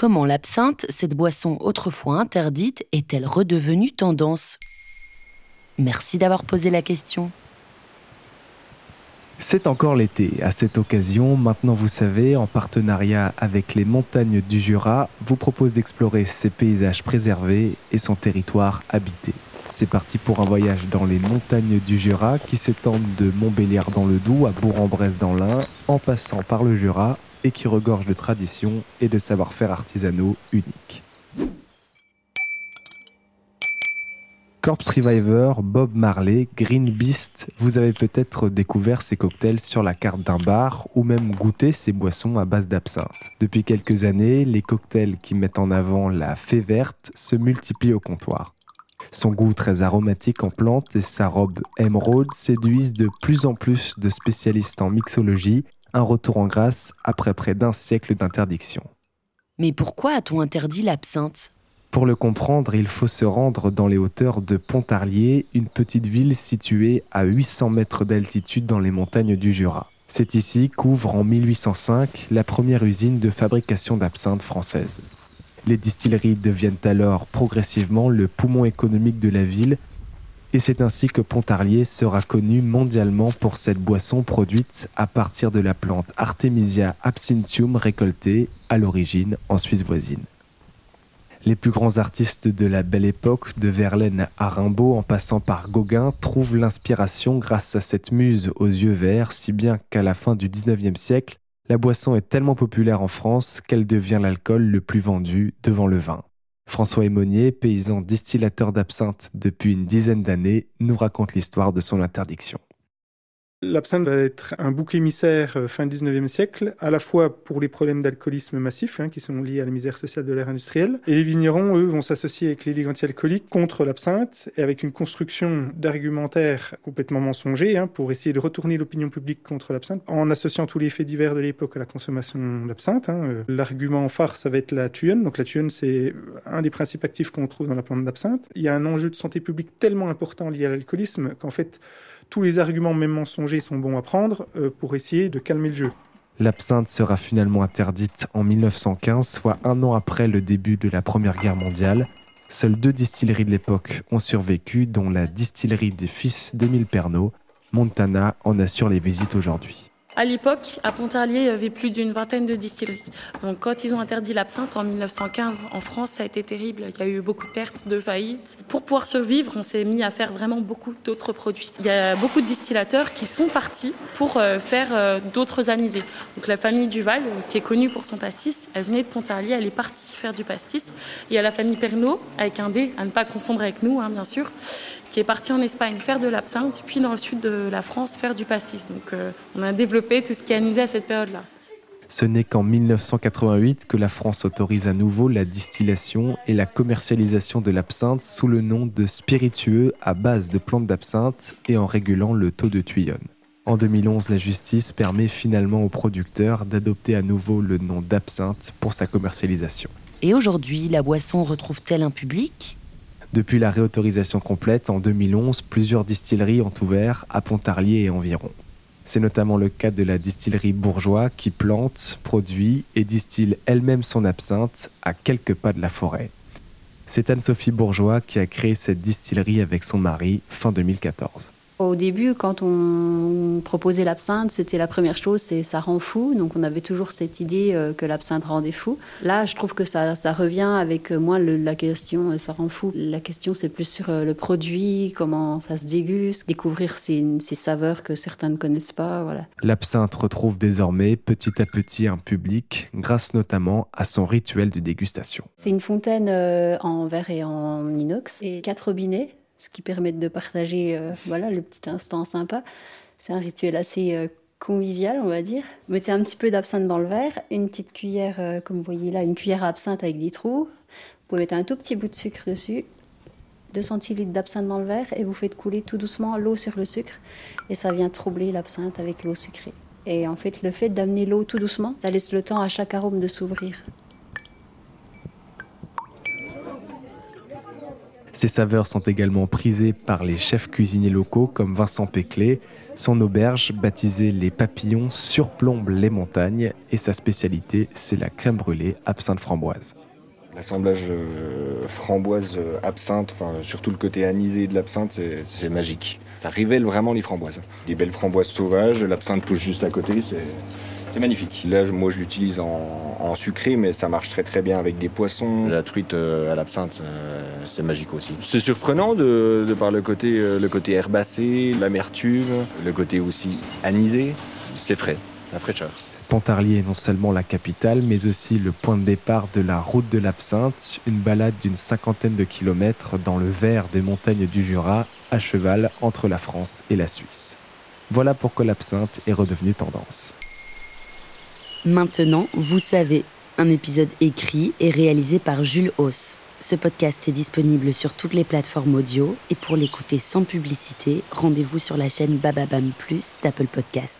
Comment l'absinthe, cette boisson autrefois interdite, est-elle redevenue tendance? Merci d'avoir posé la question. C'est encore l'été. À cette occasion, maintenant vous savez, en partenariat avec les montagnes du Jura, vous propose d'explorer ses paysages préservés et son territoire habité. C'est parti pour un voyage dans les montagnes du Jura qui s'étendent de Montbéliard dans le Doubs à Bourg-en-Bresse dans l'Ain, en passant par le Jura et qui regorge de traditions et de savoir-faire artisanaux uniques. Corpse Reviver, Bob Marley, Green Beast, vous avez peut-être découvert ces cocktails sur la carte d'un bar ou même goûté ces boissons à base d'absinthe. Depuis quelques années, les cocktails qui mettent en avant la fée verte se multiplient au comptoir. Son goût très aromatique en plantes et sa robe émeraude séduisent de plus en plus de spécialistes en mixologie, un retour en grâce après près d'un siècle d'interdiction. Mais pourquoi a-t-on interdit l'absinthe? Pour le comprendre, il faut se rendre dans les hauteurs de Pontarlier, une petite ville située à 800 mètres d'altitude dans les montagnes du Jura. C'est ici qu'ouvre en 1805 la première usine de fabrication d'absinthe française. Les distilleries deviennent alors progressivement le poumon économique de la ville et c'est ainsi que Pontarlier sera connu mondialement pour cette boisson produite à partir de la plante Artemisia absinthium récoltée à l'origine en Suisse voisine. Les plus grands artistes de la belle époque, de Verlaine à Rimbaud en passant par Gauguin, trouvent l'inspiration grâce à cette muse aux yeux verts, si bien qu'à la fin du 19e siècle, la boisson est tellement populaire en France qu'elle devient l'alcool le plus vendu devant le vin. François Aymonier, paysan distillateur d'absinthe depuis une dizaine d'années, nous raconte l'histoire de son interdiction. L'absinthe va être un bouc émissaire euh, fin 19e siècle, à la fois pour les problèmes d'alcoolisme massif, hein, qui sont liés à la misère sociale de l'ère industrielle, et les vignerons, eux, vont s'associer avec les ligues alcooliques contre l'absinthe, et avec une construction d'argumentaire complètement mensonger, hein, pour essayer de retourner l'opinion publique contre l'absinthe, en associant tous les faits divers de l'époque à la consommation d'absinthe. Hein. Euh, l'argument phare, ça va être la tuyonne. Donc la tuyonne, c'est un des principes actifs qu'on trouve dans la plante d'absinthe. Il y a un enjeu de santé publique tellement important lié à l'alcoolisme qu'en fait, tous les arguments, même mensongers, sont bons à prendre euh, pour essayer de calmer le jeu. L'absinthe sera finalement interdite en 1915, soit un an après le début de la Première Guerre mondiale. Seules deux distilleries de l'époque ont survécu, dont la distillerie des fils d'Émile Pernod. Montana en assure les visites aujourd'hui. À l'époque, à Pontarlier, il y avait plus d'une vingtaine de distilleries. Donc, quand ils ont interdit l'absinthe en 1915 en France, ça a été terrible. Il y a eu beaucoup de pertes, de faillites. Pour pouvoir survivre, on s'est mis à faire vraiment beaucoup d'autres produits. Il y a beaucoup de distillateurs qui sont partis pour euh, faire euh, d'autres anisés. Donc, la famille Duval, euh, qui est connue pour son pastis, elle venait de Pontarlier, elle est partie faire du pastis. Il y a la famille Pernod, avec un D, à ne pas confondre avec nous, hein, bien sûr, qui est parti en Espagne faire de l'absinthe, puis dans le sud de la France faire du pastis. Donc on a développé tout ce qui est anisé à cette période-là. Ce n'est qu'en 1988 que la France autorise à nouveau la distillation et la commercialisation de l'absinthe sous le nom de spiritueux à base de plantes d'absinthe et en régulant le taux de tuyonne. En 2011, la justice permet finalement aux producteurs d'adopter à nouveau le nom d'absinthe pour sa commercialisation. Et aujourd'hui, la boisson retrouve-t-elle un public? Depuis la réautorisation complète en 2011, plusieurs distilleries ont ouvert à Pontarlier et environ. C'est notamment le cas de la distillerie Bourgeois qui plante, produit et distille elle-même son absinthe à quelques pas de la forêt. C'est Anne-Sophie Bourgeois qui a créé cette distillerie avec son mari fin 2014. Au début, quand on proposait l'absinthe, c'était la première chose, c'est ça rend fou. Donc on avait toujours cette idée euh, que l'absinthe rendait fou. Là, je trouve que ça, ça revient avec moins la question euh, ça rend fou. La question, c'est plus sur euh, le produit, comment ça se déguste, découvrir ces, ces saveurs que certains ne connaissent pas. Voilà. L'absinthe retrouve désormais petit à petit un public, grâce notamment à son rituel de dégustation. C'est une fontaine en verre et en inox et quatre robinets ce qui permet de partager euh, voilà, le petit instant sympa. C'est un rituel assez euh, convivial, on va dire. Mettez un petit peu d'absinthe dans le verre, une petite cuillère, euh, comme vous voyez là, une cuillère à absinthe avec des trous. Vous pouvez mettre un tout petit bout de sucre dessus, 2 centilitres d'absinthe dans le verre et vous faites couler tout doucement l'eau sur le sucre et ça vient troubler l'absinthe avec l'eau sucrée. Et en fait, le fait d'amener l'eau tout doucement, ça laisse le temps à chaque arôme de s'ouvrir. Ces saveurs sont également prisées par les chefs cuisiniers locaux comme Vincent Péclé. Son auberge, baptisée Les Papillons, surplombe les montagnes et sa spécialité, c'est la crème brûlée absinthe framboise. L'assemblage euh, framboise-absinthe, enfin, surtout le côté anisé de l'absinthe, c'est magique. Ça révèle vraiment les framboises. Des belles framboises sauvages, l'absinthe pousse juste à côté, c'est magnifique. Là, moi, je l'utilise en, sucré, mais ça marche très très bien avec des poissons. La truite euh, à l'absinthe, c'est magique aussi. C'est surprenant de, par le côté, euh, le côté herbacé, l'amertume, le côté aussi anisé. C'est frais, la fraîcheur. Pontarlier est non seulement la capitale, mais aussi le point de départ de la route de l'absinthe, une balade d'une cinquantaine de kilomètres dans le vert des montagnes du Jura, à cheval entre la France et la Suisse. Voilà pourquoi l'absinthe est redevenue tendance. Maintenant, vous savez, un épisode écrit et réalisé par Jules Hauss. Ce podcast est disponible sur toutes les plateformes audio et pour l'écouter sans publicité, rendez-vous sur la chaîne Bababam Plus d'Apple Podcast.